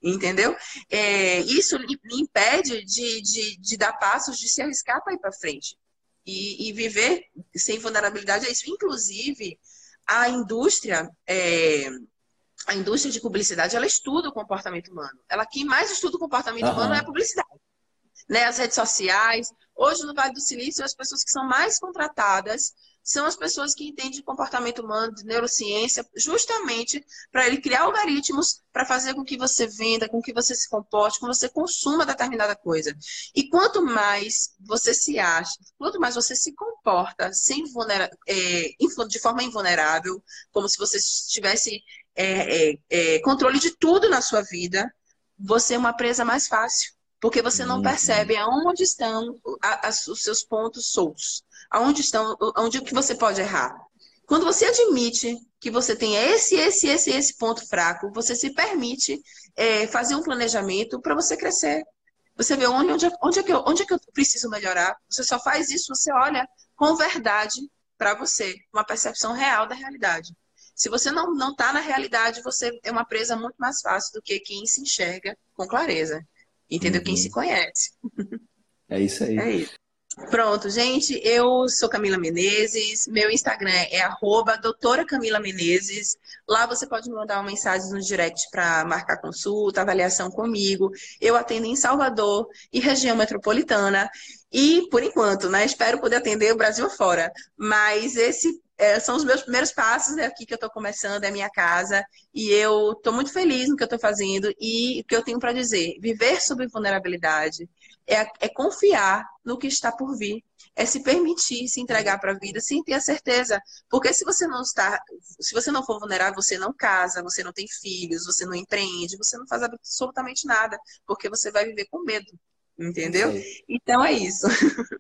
entendeu? É, isso impede de, de, de, dar passos, de se arriscar para ir para frente. E, e, viver sem vulnerabilidade é isso. Inclusive, a indústria, é, a indústria de publicidade, ela estuda o comportamento humano. Ela quem mais estuda o comportamento uhum. humano é a publicidade. Né? As redes sociais. Hoje, no Vale do Silício, as pessoas que são mais contratadas são as pessoas que entendem de comportamento humano, de neurociência, justamente para ele criar algoritmos para fazer com que você venda, com que você se comporte, com que você consuma determinada coisa. E quanto mais você se acha, quanto mais você se comporta sem vulnera é, de forma invulnerável, como se você tivesse é, é, é, controle de tudo na sua vida, você é uma presa mais fácil. Porque você não uhum. percebe aonde estão os seus pontos soltos aonde estão, onde que você pode errar. Quando você admite que você tem esse, esse, esse, esse ponto fraco, você se permite é, fazer um planejamento para você crescer. Você vê onde, onde, onde, é que eu, onde é que eu preciso melhorar. Você só faz isso, você olha com verdade para você, uma percepção real da realidade. Se você não não está na realidade, você é uma presa muito mais fácil do que quem se enxerga com clareza. Entendeu? Uhum. Quem se conhece. É isso aí. É isso. Pronto, gente, eu sou Camila Menezes, meu Instagram é arroba doutora Camila Menezes. Lá você pode me mandar uma mensagem no direct para marcar consulta, avaliação comigo. Eu atendo em Salvador e região metropolitana. E, por enquanto, né, espero poder atender o Brasil fora. Mas esse é, são os meus primeiros passos, é aqui que eu estou começando, é a minha casa, e eu estou muito feliz no que eu estou fazendo, e o que eu tenho para dizer, viver sob vulnerabilidade é, é, confiar no que está por vir, é se permitir se entregar para a vida sem ter a certeza, porque se você não está, se você não for vulnerável, você não casa, você não tem filhos, você não empreende, você não faz absolutamente nada, porque você vai viver com medo, entendeu? Então é isso. [laughs]